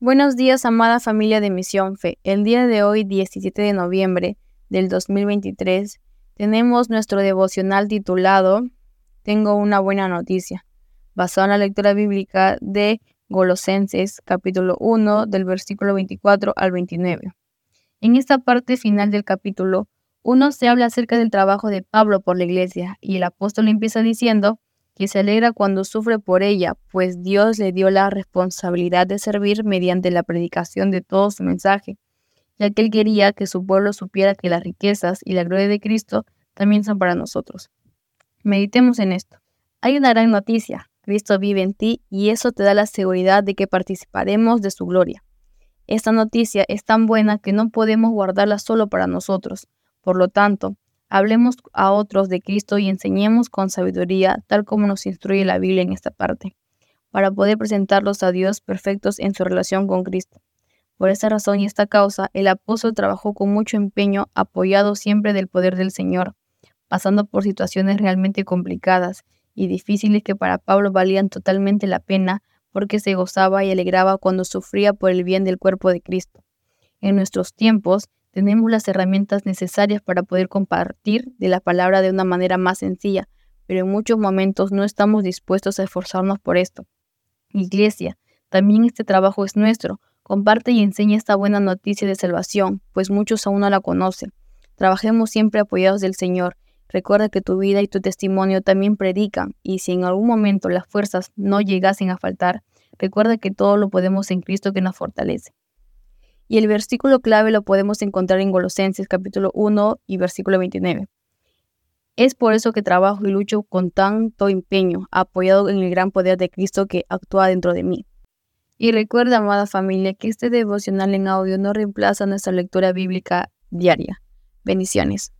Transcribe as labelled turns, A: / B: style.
A: Buenos días, amada familia de Misión Fe. El día de hoy, 17 de noviembre del 2023, tenemos nuestro devocional titulado Tengo una buena noticia, basado en la lectura bíblica de Golosenses capítulo 1 del versículo 24 al 29. En esta parte final del capítulo 1 se habla acerca del trabajo de Pablo por la iglesia y el apóstol empieza diciendo que se alegra cuando sufre por ella, pues Dios le dio la responsabilidad de servir mediante la predicación de todo su mensaje, ya que él quería que su pueblo supiera que las riquezas y la gloria de Cristo también son para nosotros. Meditemos en esto. Hay una gran noticia. Cristo vive en ti y eso te da la seguridad de que participaremos de su gloria. Esta noticia es tan buena que no podemos guardarla solo para nosotros. Por lo tanto, Hablemos a otros de Cristo y enseñemos con sabiduría, tal como nos instruye la Biblia en esta parte, para poder presentarlos a Dios perfectos en su relación con Cristo. Por esta razón y esta causa, el apóstol trabajó con mucho empeño, apoyado siempre del poder del Señor, pasando por situaciones realmente complicadas y difíciles que para Pablo valían totalmente la pena porque se gozaba y alegraba cuando sufría por el bien del cuerpo de Cristo. En nuestros tiempos, tenemos las herramientas necesarias para poder compartir de la palabra de una manera más sencilla, pero en muchos momentos no estamos dispuestos a esforzarnos por esto. Iglesia, también este trabajo es nuestro. Comparte y enseña esta buena noticia de salvación, pues muchos aún no la conocen. Trabajemos siempre apoyados del Señor. Recuerda que tu vida y tu testimonio también predican, y si en algún momento las fuerzas no llegasen a faltar, recuerda que todo lo podemos en Cristo que nos fortalece. Y el versículo clave lo podemos encontrar en Colosenses capítulo 1 y versículo 29. Es por eso que trabajo y lucho con tanto empeño, apoyado en el gran poder de Cristo que actúa dentro de mí. Y recuerda, amada familia, que este devocional en audio no reemplaza nuestra lectura bíblica diaria. Bendiciones.